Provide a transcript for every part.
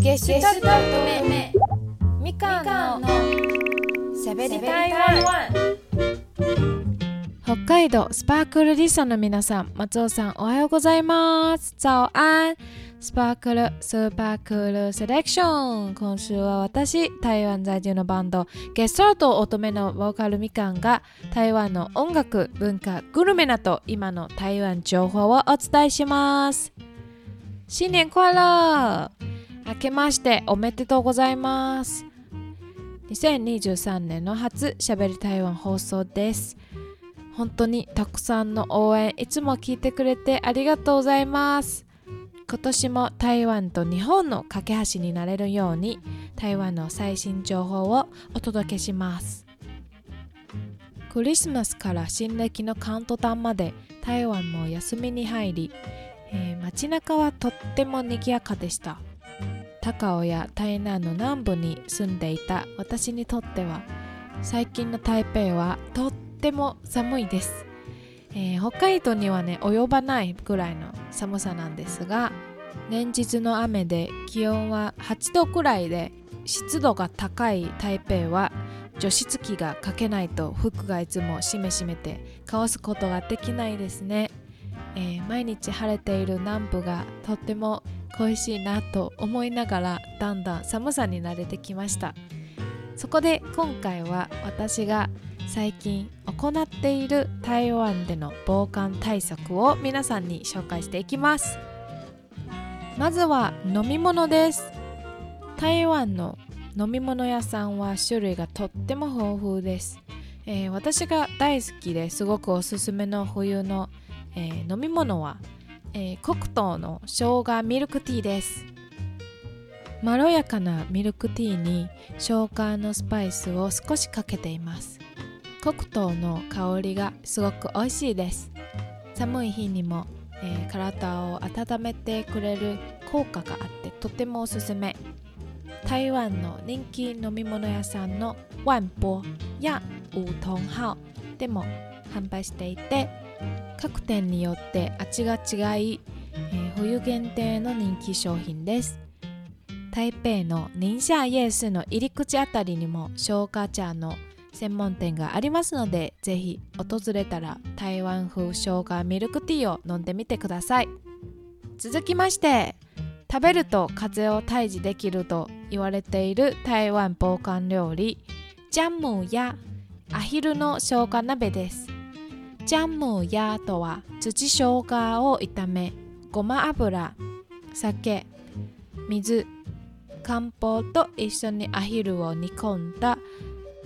ゲシュタルト目みかんのしゃべり台湾北海道スパークルリストの皆さん松尾さんおはようございます。早安スパークルスーパークールセレクション今週は私台湾在住のバンド。ゲストアート乙女のボーカルみかんが台湾の音楽文化グルメなど今の台湾情報をお伝えします。新年快乐明けましておめでとうございます。2023年の初しゃべり台湾放送です。本当にたくさんの応援いつも聞いてくれてありがとうございます。今年も台湾と日本の架け橋になれるように台湾の最新情報をお届けします。クリスマスから新暦のカウントダウンまで台湾も休みに入り、えー、街中はとっても賑やかでした。高尾や台南の南部に住んでいた私にとっては最近の台北はとっても寒いです。えー、北海道にはね及ばないぐらいの寒さなんですが連日の雨で気温は8度くらいで湿度が高い台北は除湿機がかけないと服がいつもしめしめて乾すことができないですね、えー、毎日晴れている南部がとっても恋しいなと思いながらだんだん寒さに慣れてきました。そこで今回は私が最近行っている台湾での防寒対策を皆さんに紹介していきます。まずは飲み物です。台湾の飲み物屋さんは種類がとっても豊富です、えー、私が大好きですごくおすすめの冬の、えー、飲み物は、えー、黒糖の生姜ミルクティーです。まろやかなミルクティーに生姜のスパイスを少しかけています。黒糖の香りがすごく美味しいです。寒い日にも、えー、体を温めてくれる効果があってとてもおすすめ。台湾の人気飲み物屋さんのワンボやウートンハオでも販売していて各店によって味が違い、えー、冬限定の人気商品です。台北の寧夏夜市の入り口あたりにも消化茶の専門店がありますのでぜひ訪れたら台湾風生姜ミルクティーを飲んでみてください。続きまして食べると風邪を退治できると言われている台湾防寒料理ジャンムやアヒルの生姜鍋です。ジャムーやとは土生姜を炒めごま油酒水漢方と一緒にアヒルを煮込んだ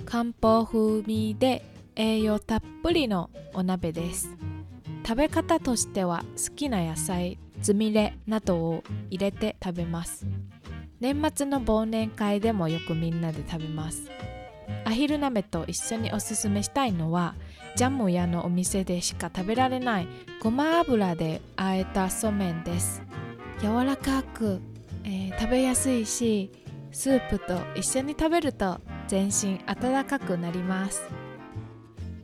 漢方風味で栄養たっぷりのお鍋です。食べ方としては好きな野菜つみれなどを入れて食べます。年末の忘年会でもよくみんなで食べます。アヒル鍋と一緒におすすめしたいのはジャム屋のお店でしか食べられないごま油であえたそうめんです。柔らかく、えー、食べやすいしスープと一緒に食べると全身温かくなります。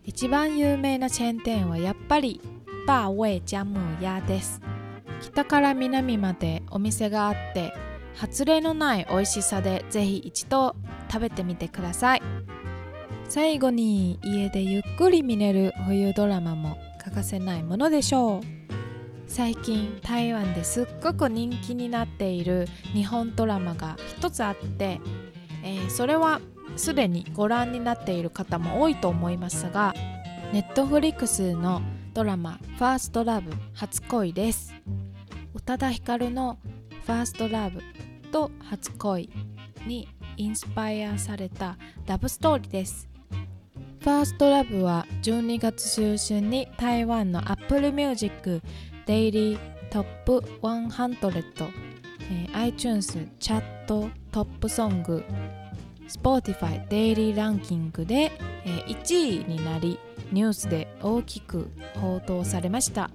一番有名なチェーン店はやっぱりバーウェイジャム屋です。北から南までお店があって外れのない美味しさでぜひ一度食べてみてください。最後に家でゆっくり見れる冬ドラマも欠かせないものでしょう。最近台湾ですっごく人気になっている日本ドラマが一つあって、えー、それはすでにご覧になっている方も多いと思いますがネットフリックスのドラマ「First Love 初恋」です。宇多田ヒカルの「First Love と「初恋」にインスパイアされたラブストーリーです。 First Love は12月中旬に台湾の Apple Music デイリートップ100、えー、iTunes チャットトップソング Spotify デイリーランキングで、えー、1位になりニュースで大きく報道されました。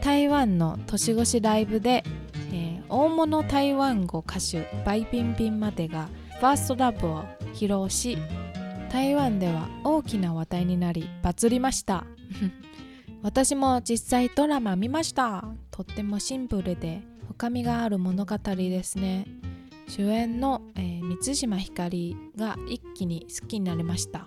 台湾の年越しライブで、大物台湾語歌手バイピンピンまでがファーストラブを披露し台湾では大きな話題になりバズりました。私も実際ドラマ見ました。とってもシンプルで深みがある物語ですね。主演の、えー、満島ひかりが一気に好きになりました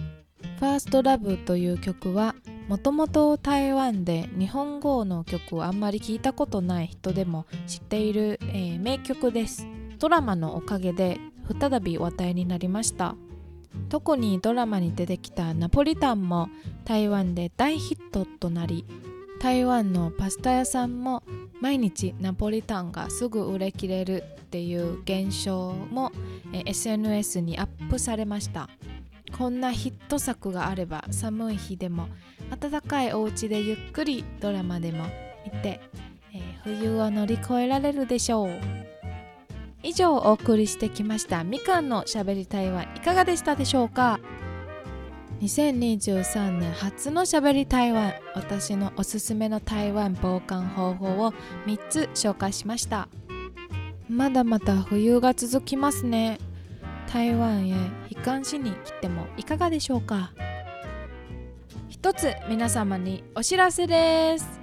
「ファーストラブという曲はもともと台湾で日本語の曲をあんまり聞いたことない人でも知っている、えー、名曲です。ドラマのおかげで再び話題になりました。特にドラマに出てきたナポリタンも台湾で大ヒットとなり台湾のパスタ屋さんも毎日ナポリタンがすぐ売れ切れるっていう現象も SNS にアップされました。こんなヒット作があれば寒い日でも暖かいお家でゆっくりドラマでも見て、えー、冬を乗り越えられるでしょう。以上お送りしてきましたみかんのしゃべり台湾いかがでしたでしょうか2023年初のしゃべり台湾私のおすすめの台湾防寒方法を3つ紹介しましたまだまだ冬が続きますね台湾へ悲観しに来てもいかがでしょうか一つ皆様にお知らせです。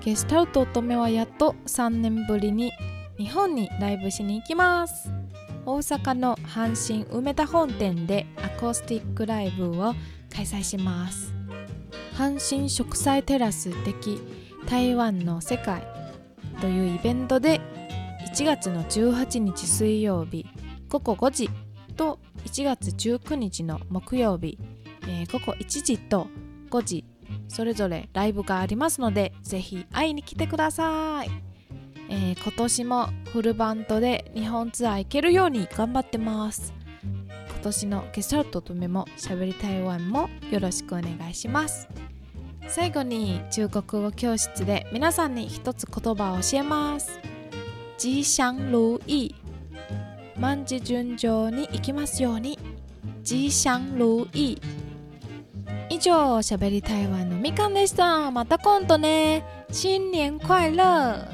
ゲスタルト乙女はやっと3年ぶりに日本にライブしに行きます。大阪の阪神梅田本店でアコースティックライブを開催します。阪神植栽テラス的台湾の世界というイベントで1月の18日水曜日午後5時と1月19日の木曜日、えー、午後1時と5時それぞれライブがありますのでぜひ会いに来てください、えー、今年もフルバンドで日本ツアー行けるように頑張ってます。今年のゲストととめもしゃべり台湾もよろしくお願いします。最後に中国語教室で皆さんに一つ言葉を教えます。吉祥如意。万事順調にいきますように。吉祥如意。以上しゃべり台湾のみかんでした。また今度ね。新年快乐。